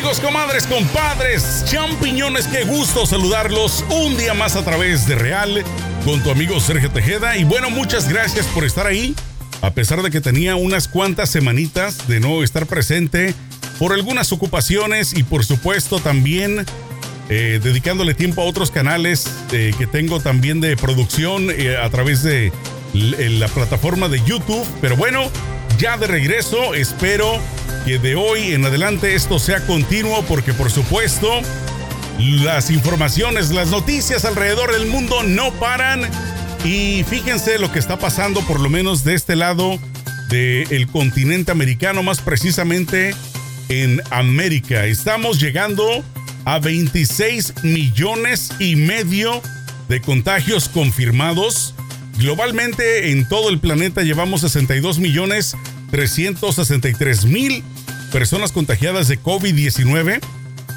Amigos, comadres, compadres, champiñones, qué gusto saludarlos un día más a través de Real con tu amigo Sergio Tejeda. Y bueno, muchas gracias por estar ahí, a pesar de que tenía unas cuantas semanitas de no estar presente por algunas ocupaciones y por supuesto también eh, dedicándole tiempo a otros canales eh, que tengo también de producción eh, a través de la plataforma de YouTube. Pero bueno, ya de regreso, espero que de hoy en adelante esto sea continuo porque por supuesto las informaciones, las noticias alrededor del mundo no paran y fíjense lo que está pasando por lo menos de este lado del continente americano, más precisamente en América. Estamos llegando a 26 millones y medio de contagios confirmados. Globalmente en todo el planeta llevamos 62 millones 363 mil personas contagiadas de COVID-19.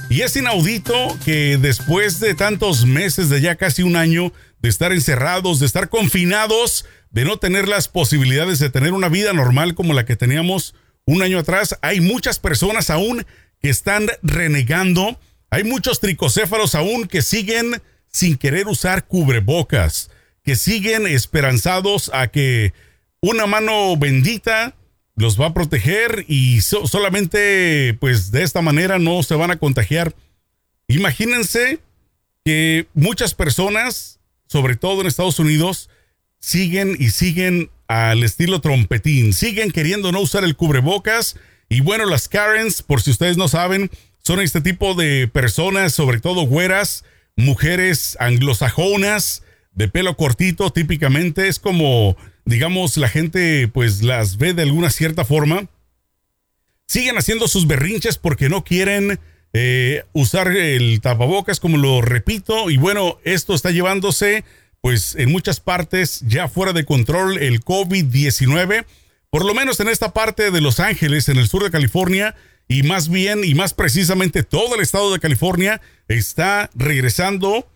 Y es inaudito que después de tantos meses, de ya casi un año, de estar encerrados, de estar confinados, de no tener las posibilidades de tener una vida normal como la que teníamos un año atrás, hay muchas personas aún que están renegando. Hay muchos tricocéfalos aún que siguen sin querer usar cubrebocas, que siguen esperanzados a que una mano bendita los va a proteger y solamente pues de esta manera no se van a contagiar. Imagínense que muchas personas, sobre todo en Estados Unidos, siguen y siguen al estilo trompetín, siguen queriendo no usar el cubrebocas. Y bueno, las Karens, por si ustedes no saben, son este tipo de personas, sobre todo güeras, mujeres anglosajonas, de pelo cortito típicamente, es como digamos, la gente pues las ve de alguna cierta forma, siguen haciendo sus berrinches porque no quieren eh, usar el tapabocas, como lo repito, y bueno, esto está llevándose pues en muchas partes ya fuera de control el COVID-19, por lo menos en esta parte de Los Ángeles, en el sur de California, y más bien y más precisamente todo el estado de California está regresando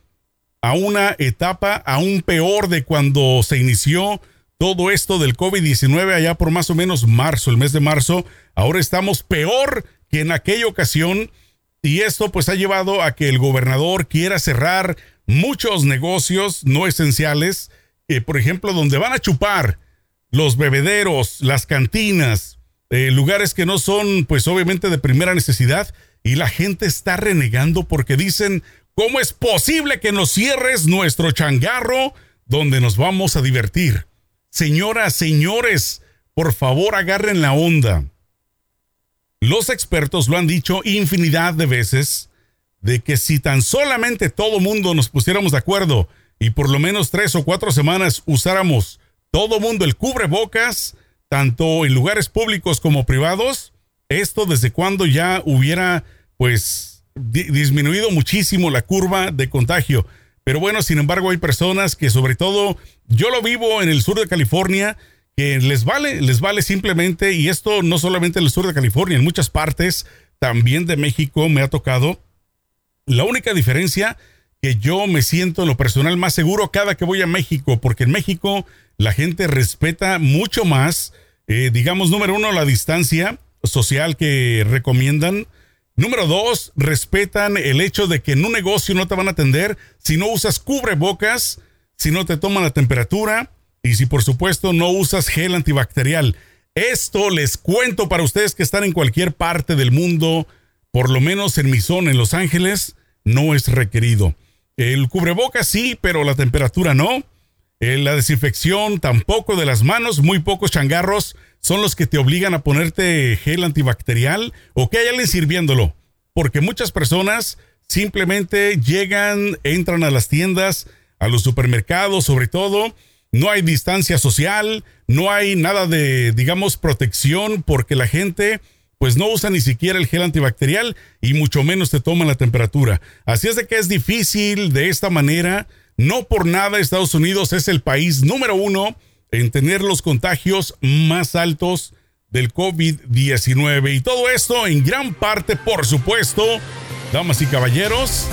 a una etapa aún peor de cuando se inició todo esto del COVID-19 allá por más o menos marzo, el mes de marzo. Ahora estamos peor que en aquella ocasión y esto pues ha llevado a que el gobernador quiera cerrar muchos negocios no esenciales, que por ejemplo donde van a chupar los bebederos, las cantinas, eh, lugares que no son pues obviamente de primera necesidad y la gente está renegando porque dicen, ¿cómo es posible que nos cierres nuestro changarro donde nos vamos a divertir? Señoras, señores, por favor agarren la onda. Los expertos lo han dicho infinidad de veces de que si tan solamente todo mundo nos pusiéramos de acuerdo y por lo menos tres o cuatro semanas usáramos todo mundo el cubrebocas, tanto en lugares públicos como privados, esto desde cuando ya hubiera pues disminuido muchísimo la curva de contagio. Pero bueno, sin embargo, hay personas que sobre todo, yo lo vivo en el sur de California, que les vale, les vale simplemente, y esto no solamente en el sur de California, en muchas partes también de México me ha tocado. La única diferencia que yo me siento en lo personal más seguro cada que voy a México, porque en México la gente respeta mucho más, eh, digamos, número uno, la distancia social que recomiendan. Número dos, respetan el hecho de que en un negocio no te van a atender si no usas cubrebocas, si no te toman la temperatura y si por supuesto no usas gel antibacterial. Esto les cuento para ustedes que están en cualquier parte del mundo, por lo menos en mi zona, en Los Ángeles, no es requerido. El cubrebocas sí, pero la temperatura no. Eh, la desinfección tampoco de las manos, muy pocos changarros son los que te obligan a ponerte gel antibacterial o que hay alguien sirviéndolo. Porque muchas personas simplemente llegan, entran a las tiendas, a los supermercados sobre todo, no hay distancia social, no hay nada de, digamos, protección porque la gente pues no usa ni siquiera el gel antibacterial y mucho menos te toman la temperatura. Así es de que es difícil de esta manera no por nada Estados Unidos es el país número uno en tener los contagios más altos del COVID-19. Y todo esto en gran parte, por supuesto, damas y caballeros,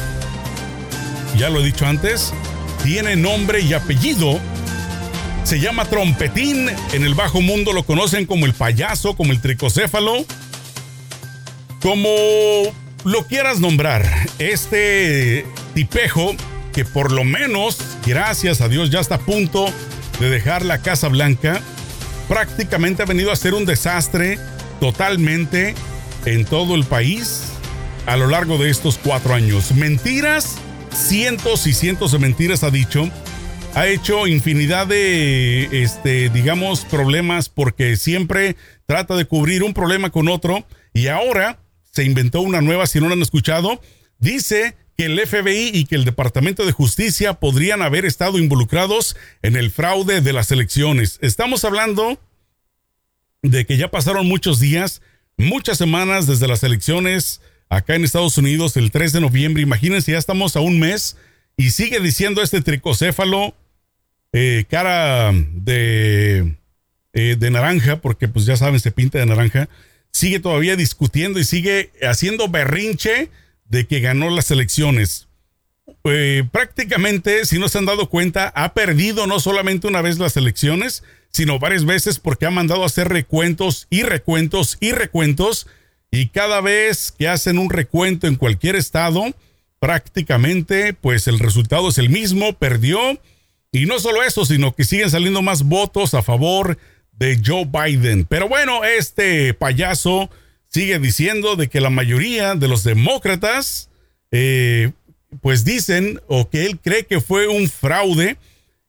ya lo he dicho antes, tiene nombre y apellido. Se llama trompetín. En el bajo mundo lo conocen como el payaso, como el tricocéfalo, como lo quieras nombrar, este tipejo que por lo menos, gracias a Dios, ya está a punto dejar la Casa Blanca, prácticamente ha venido a ser un desastre totalmente en todo el país a lo largo de estos cuatro años. Mentiras, cientos y cientos de mentiras ha dicho. Ha hecho infinidad de, este, digamos, problemas porque siempre trata de cubrir un problema con otro y ahora se inventó una nueva, si no lo han escuchado, dice que el FBI y que el Departamento de Justicia podrían haber estado involucrados en el fraude de las elecciones. Estamos hablando de que ya pasaron muchos días, muchas semanas desde las elecciones acá en Estados Unidos el 3 de noviembre. Imagínense, ya estamos a un mes y sigue diciendo este tricocéfalo, eh, cara de, eh, de naranja, porque pues ya saben, se pinta de naranja, sigue todavía discutiendo y sigue haciendo berrinche de que ganó las elecciones. Eh, prácticamente, si no se han dado cuenta, ha perdido no solamente una vez las elecciones, sino varias veces porque ha mandado a hacer recuentos y recuentos y recuentos. Y cada vez que hacen un recuento en cualquier estado, prácticamente, pues el resultado es el mismo, perdió. Y no solo eso, sino que siguen saliendo más votos a favor de Joe Biden. Pero bueno, este payaso sigue diciendo de que la mayoría de los demócratas, eh, pues dicen o que él cree que fue un fraude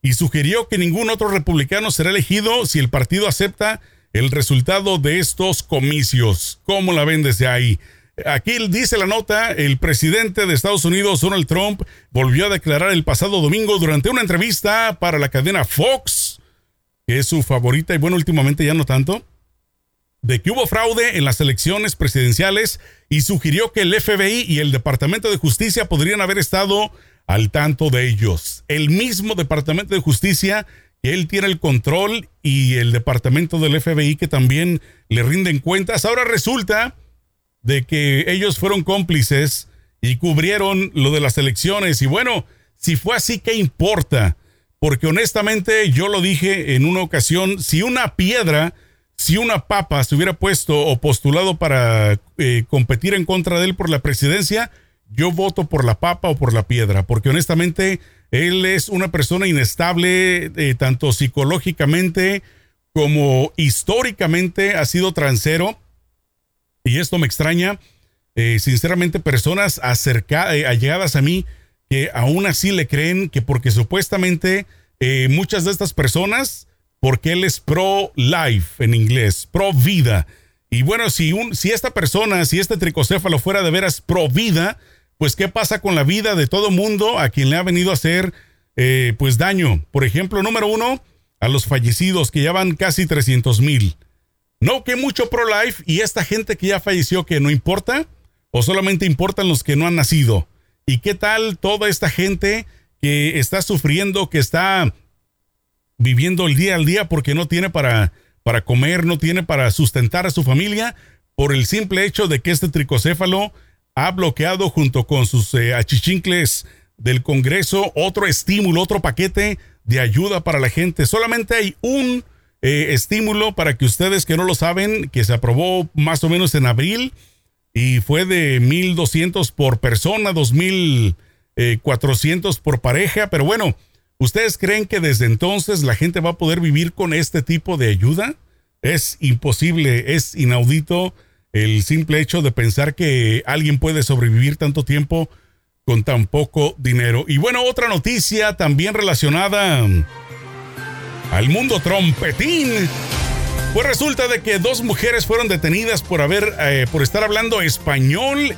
y sugirió que ningún otro republicano será elegido si el partido acepta el resultado de estos comicios. ¿Cómo la ven desde ahí? Aquí dice la nota, el presidente de Estados Unidos, Donald Trump, volvió a declarar el pasado domingo durante una entrevista para la cadena Fox, que es su favorita y bueno, últimamente ya no tanto, de que hubo fraude en las elecciones presidenciales y sugirió que el FBI y el Departamento de Justicia podrían haber estado al tanto de ellos. El mismo Departamento de Justicia que él tiene el control y el Departamento del FBI que también le rinden cuentas. Ahora resulta de que ellos fueron cómplices y cubrieron lo de las elecciones. Y bueno, si fue así, ¿qué importa? Porque honestamente yo lo dije en una ocasión, si una piedra si una papa se hubiera puesto o postulado para eh, competir en contra de él por la presidencia, yo voto por la papa o por la piedra, porque honestamente él es una persona inestable, eh, tanto psicológicamente como históricamente ha sido transero, y esto me extraña. Eh, sinceramente, personas acercadas, allegadas a mí, que aún así le creen que porque supuestamente muchas de estas personas porque él es pro-life en inglés, pro-vida. Y bueno, si, un, si esta persona, si este tricocéfalo fuera de veras pro-vida, pues ¿qué pasa con la vida de todo mundo a quien le ha venido a hacer eh, pues daño? Por ejemplo, número uno, a los fallecidos que ya van casi 300 mil. No que mucho pro-life y esta gente que ya falleció que no importa o solamente importan los que no han nacido. ¿Y qué tal toda esta gente que está sufriendo, que está viviendo el día al día porque no tiene para, para comer, no tiene para sustentar a su familia, por el simple hecho de que este tricocéfalo ha bloqueado junto con sus eh, achichincles del Congreso otro estímulo, otro paquete de ayuda para la gente. Solamente hay un eh, estímulo para que ustedes que no lo saben, que se aprobó más o menos en abril y fue de 1.200 por persona, 2.400 eh, por pareja, pero bueno, ¿Ustedes creen que desde entonces la gente va a poder vivir con este tipo de ayuda? Es imposible, es inaudito el simple hecho de pensar que alguien puede sobrevivir tanto tiempo con tan poco dinero. Y bueno, otra noticia también relacionada al mundo trompetín. Pues resulta de que dos mujeres fueron detenidas por haber, eh, por estar hablando español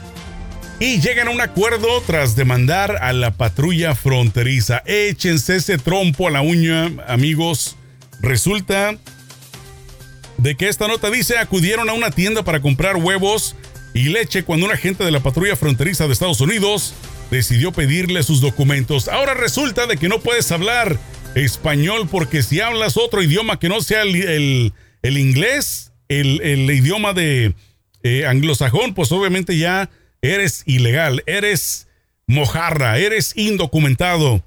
y llegan a un acuerdo tras demandar a la patrulla fronteriza. Échense ese trompo a la uña, amigos. Resulta de que esta nota dice acudieron a una tienda para comprar huevos y leche cuando un agente de la patrulla fronteriza de Estados Unidos decidió pedirle sus documentos. Ahora resulta de que no puedes hablar español porque si hablas otro idioma que no sea el, inglés, el, idioma de eh, anglosajón, pues obviamente ya eres ilegal, eres mojarra, eres indocumentado.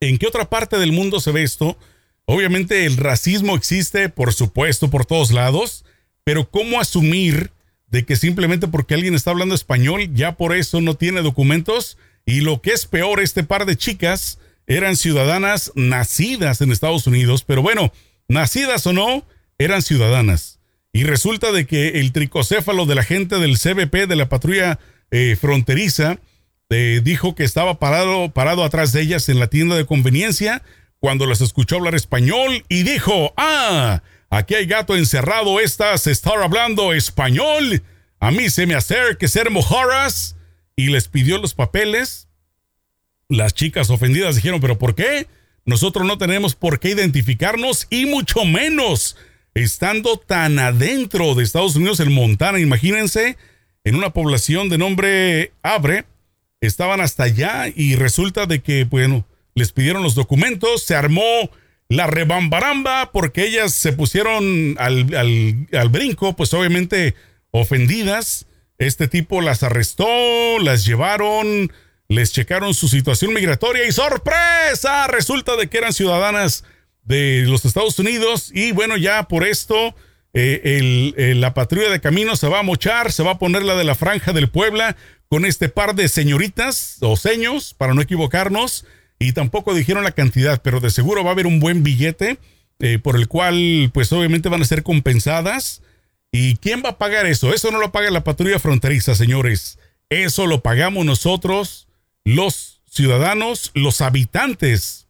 ¿En qué otra parte del mundo se ve esto? Obviamente el racismo existe, por supuesto, por todos lados, pero ¿cómo asumir de que simplemente porque alguien está hablando español, ya por eso no tiene documentos. Y lo que es peor, este par de chicas eran ciudadanas nacidas en Estados Unidos, pero bueno, nacidas o no, eran ciudadanas. Y resulta de que el tricocéfalo de la gente del CBP, de la patrulla eh, fronteriza, eh, dijo que estaba parado, parado atrás de ellas en la tienda de conveniencia cuando las escuchó hablar español y dijo, ah, aquí hay gato encerrado, estas estar hablando español. A mí se me acerque ser mojaras y les pidió los papeles. Las chicas ofendidas dijeron, pero ¿por qué? Nosotros no tenemos por qué identificarnos y mucho menos estando tan adentro de Estados Unidos, en Montana, imagínense, en una población de nombre Abre, estaban hasta allá y resulta de que, bueno, les pidieron los documentos, se armó la rebambaramba porque ellas se pusieron al, al, brinco, pues obviamente ofendidas. Este tipo las arrestó, las llevaron, les checaron su situación migratoria y sorpresa, resulta de que eran ciudadanas de los Estados Unidos y bueno, ya por esto eh, la patrulla de camino se va a mochar, se va a poner la de la franja del Puebla con este par de señoritas o seños, para no equivocarnos, y tampoco dijeron la cantidad, pero de seguro va a haber un buen billete eh, por el cual pues obviamente van a ser compensadas. ¿Y quién va a pagar eso? Eso no lo paga la patrulla fronteriza, señores. Eso lo pagamos nosotros, los ciudadanos, los habitantes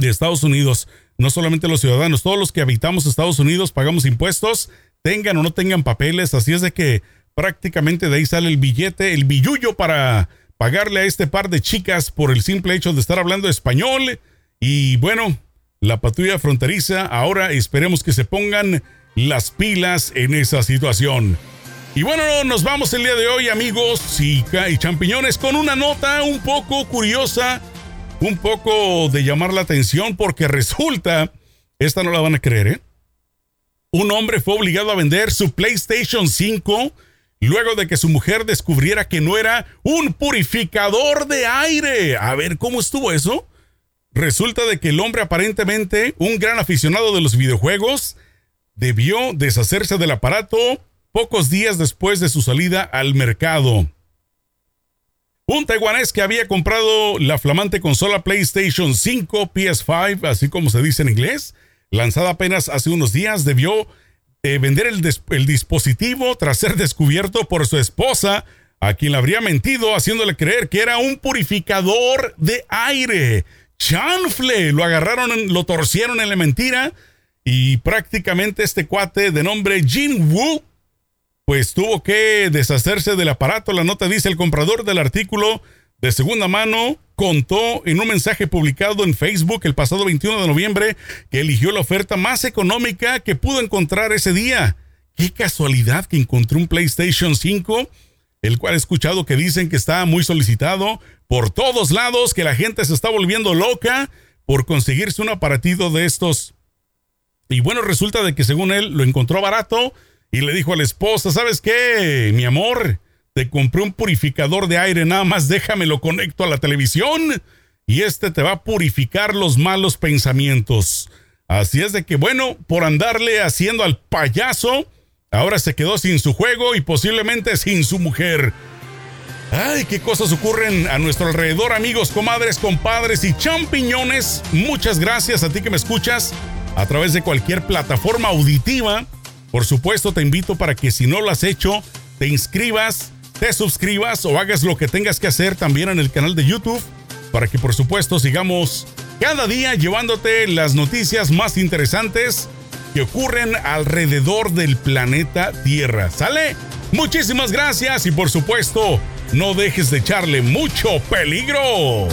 de Estados Unidos. No solamente los ciudadanos, todos los que habitamos Estados Unidos pagamos impuestos, tengan o no tengan papeles. Así es de que prácticamente de ahí sale el billete, el billullo para pagarle a este par de chicas por el simple hecho de estar hablando español. Y bueno, la patrulla fronteriza, ahora esperemos que se pongan las pilas en esa situación. Y bueno, nos vamos el día de hoy, amigos y, y champiñones, con una nota un poco curiosa, un poco de llamar la atención, porque resulta, esta no la van a creer, ¿eh? Un hombre fue obligado a vender su PlayStation 5 luego de que su mujer descubriera que no era un purificador de aire. A ver, ¿cómo estuvo eso? Resulta de que el hombre aparentemente, un gran aficionado de los videojuegos, debió deshacerse del aparato pocos días después de su salida al mercado. Un taiwanés que había comprado la flamante consola PlayStation 5 PS5, así como se dice en inglés, lanzada apenas hace unos días, debió vender el, el dispositivo tras ser descubierto por su esposa, a quien le habría mentido haciéndole creer que era un purificador de aire. Chanfle, lo agarraron, lo torcieron en la mentira y prácticamente este cuate de nombre Jin Wu, pues tuvo que deshacerse del aparato. La nota dice el comprador del artículo de segunda mano contó en un mensaje publicado en Facebook el pasado 21 de noviembre que eligió la oferta más económica que pudo encontrar ese día. Qué casualidad que encontró un PlayStation 5, el cual he escuchado que dicen que está muy solicitado por todos lados, que la gente se está volviendo loca por conseguirse un aparatito de estos. Y bueno, resulta de que según él lo encontró barato y le dijo a la esposa, ¿sabes qué, mi amor? te compré un purificador de aire, nada más déjame lo conecto a la televisión y este te va a purificar los malos pensamientos. Así es de que, bueno, por andarle haciendo al payaso, ahora se quedó sin su juego y posiblemente sin su mujer. Ay, qué cosas ocurren a nuestro alrededor, amigos, comadres, compadres y champiñones. Muchas gracias a ti que me escuchas a través de cualquier plataforma auditiva. Por supuesto, te invito para que si no lo has hecho, te inscribas te suscribas o hagas lo que tengas que hacer también en el canal de YouTube para que por supuesto sigamos cada día llevándote las noticias más interesantes que ocurren alrededor del planeta Tierra. ¿Sale? Muchísimas gracias y por supuesto no dejes de echarle mucho peligro.